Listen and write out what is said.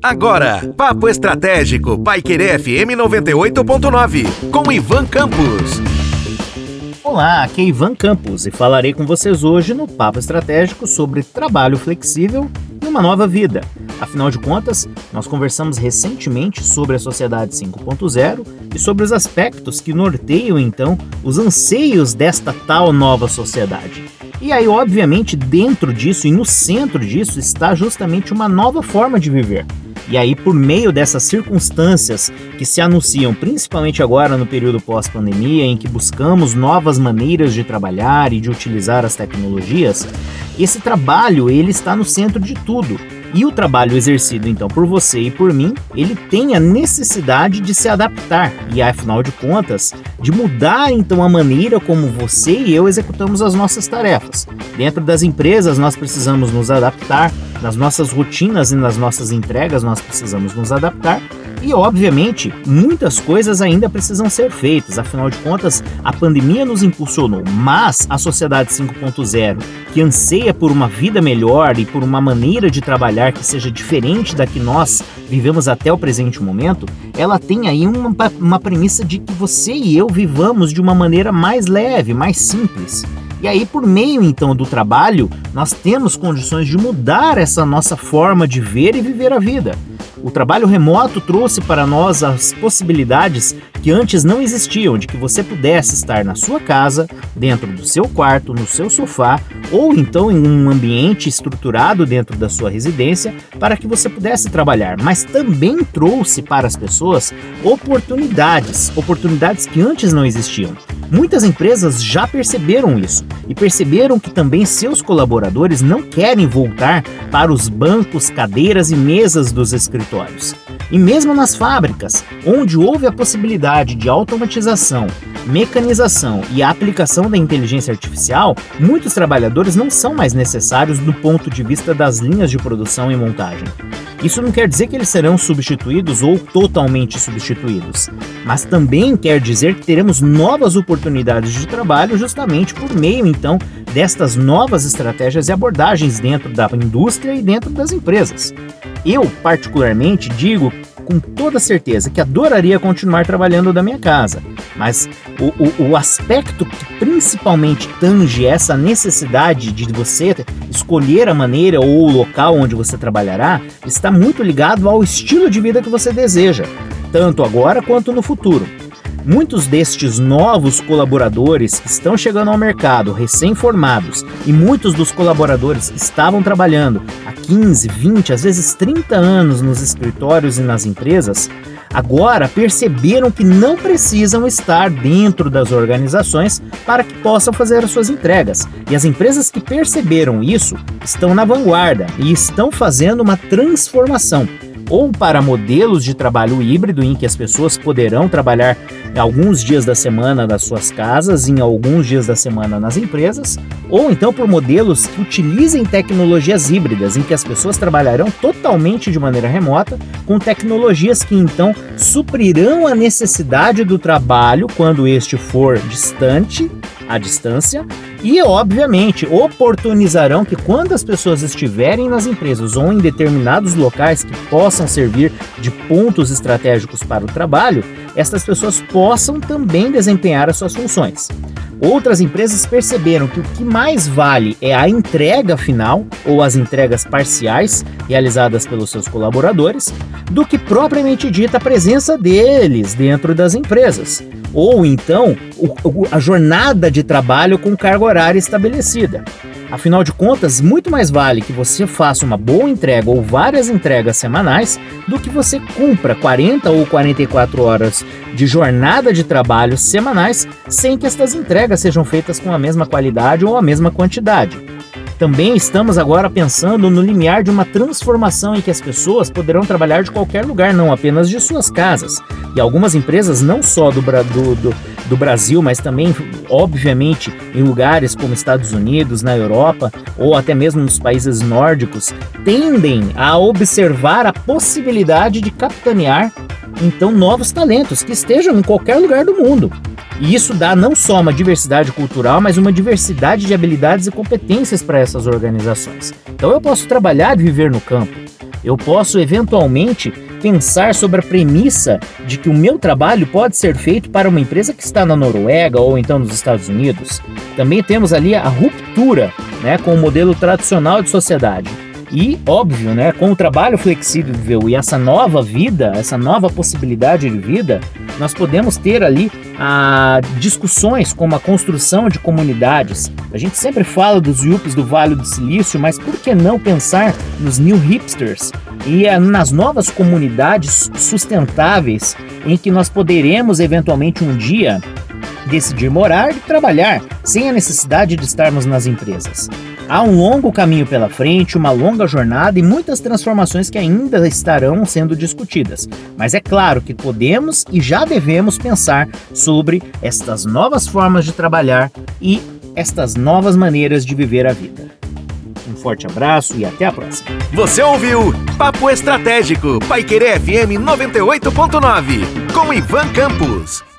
Agora, Papo Estratégico, Paiquerê FM 98.9, com Ivan Campos. Olá, aqui é Ivan Campos e falarei com vocês hoje no Papo Estratégico sobre trabalho flexível e uma nova vida. Afinal de contas, nós conversamos recentemente sobre a Sociedade 5.0 e sobre os aspectos que norteiam então os anseios desta tal nova sociedade. E aí, obviamente, dentro disso e no centro disso está justamente uma nova forma de viver. E aí, por meio dessas circunstâncias que se anunciam, principalmente agora no período pós-pandemia, em que buscamos novas maneiras de trabalhar e de utilizar as tecnologias, esse trabalho ele está no centro de tudo. E o trabalho exercido então por você e por mim, ele tem a necessidade de se adaptar. E afinal de contas, de mudar então a maneira como você e eu executamos as nossas tarefas. Dentro das empresas nós precisamos nos adaptar, nas nossas rotinas e nas nossas entregas nós precisamos nos adaptar e, obviamente, muitas coisas ainda precisam ser feitas, afinal de contas, a pandemia nos impulsionou, mas a sociedade 5.0, que anseia por uma vida melhor e por uma maneira de trabalhar que seja diferente da que nós vivemos até o presente momento, ela tem aí uma, uma premissa de que você e eu vivamos de uma maneira mais leve, mais simples. E aí, por meio então do trabalho, nós temos condições de mudar essa nossa forma de ver e viver a vida. O trabalho remoto trouxe para nós as possibilidades que antes não existiam de que você pudesse estar na sua casa, dentro do seu quarto, no seu sofá ou então em um ambiente estruturado dentro da sua residência para que você pudesse trabalhar, mas também trouxe para as pessoas oportunidades, oportunidades que antes não existiam. Muitas empresas já perceberam isso e perceberam que também seus colaboradores não querem voltar para os bancos, cadeiras e mesas dos escritórios. E mesmo nas fábricas, onde houve a possibilidade de automatização, mecanização e a aplicação da inteligência artificial, muitos trabalhadores não são mais necessários do ponto de vista das linhas de produção e montagem. Isso não quer dizer que eles serão substituídos ou totalmente substituídos, mas também quer dizer que teremos novas oportunidades de trabalho justamente por meio então destas novas estratégias e abordagens dentro da indústria e dentro das empresas. Eu, particularmente, digo com toda certeza que adoraria continuar trabalhando da minha casa, mas o, o, o, aspecto que principalmente tange essa necessidade de você escolher a maneira ou o local onde você trabalhará está muito ligado ao estilo de vida que você deseja, tanto agora quanto no futuro. Muitos destes novos colaboradores estão chegando ao mercado, recém-formados, e muitos dos colaboradores estavam trabalhando há 15, 20, às vezes 30 anos nos escritórios e nas empresas, agora perceberam que não precisam estar dentro das organizações para que possam fazer as suas entregas. E as empresas que perceberam isso estão na vanguarda e estão fazendo uma transformação ou para modelos de trabalho híbrido em que as pessoas poderão trabalhar alguns dias da semana das suas casas, em alguns dias da semana nas empresas, ou então por modelos que utilizem tecnologias híbridas em que as pessoas trabalharão totalmente de maneira remota, com tecnologias que então suprirão a necessidade do trabalho quando este for distante à distância e, obviamente, oportunizarão que quando as pessoas estiverem nas empresas ou em determinados locais que possam servir de pontos estratégicos para o trabalho, estas pessoas possam também desempenhar as suas funções. Outras empresas perceberam que o que mais vale é a entrega final ou as entregas parciais realizadas pelos seus colaboradores, do que propriamente dita a presença deles dentro das empresas, ou então a jornada de trabalho com carga horária estabelecida. Afinal de contas, muito mais vale que você faça uma boa entrega ou várias entregas semanais do que você cumpra 40 ou 44 horas de jornada de trabalho semanais sem que estas entregas sejam feitas com a mesma qualidade ou a mesma quantidade. Também estamos agora pensando no limiar de uma transformação em que as pessoas poderão trabalhar de qualquer lugar, não apenas de suas casas. E algumas empresas, não só do, do, do, do Brasil, mas também, obviamente, em lugares como Estados Unidos, na Europa ou até mesmo nos países nórdicos, tendem a observar a possibilidade de capitanear então novos talentos que estejam em qualquer lugar do mundo. E isso dá não só uma diversidade cultural, mas uma diversidade de habilidades e competências para essas organizações. Então eu posso trabalhar e viver no campo. Eu posso eventualmente pensar sobre a premissa de que o meu trabalho pode ser feito para uma empresa que está na Noruega ou então nos Estados Unidos. Também temos ali a ruptura né, com o modelo tradicional de sociedade. E, óbvio, né, com o trabalho flexível e essa nova vida, essa nova possibilidade de vida, nós podemos ter ali ah, discussões como a construção de comunidades. A gente sempre fala dos yuppies do Vale do Silício, mas por que não pensar nos new hipsters e ah, nas novas comunidades sustentáveis em que nós poderemos eventualmente um dia decidir morar e trabalhar sem a necessidade de estarmos nas empresas. Há um longo caminho pela frente, uma longa jornada e muitas transformações que ainda estarão sendo discutidas. Mas é claro que podemos e já devemos pensar sobre estas novas formas de trabalhar e estas novas maneiras de viver a vida. Um forte abraço e até a próxima. Você ouviu Papo Estratégico, Paiquerê FM 98.9, com Ivan Campos.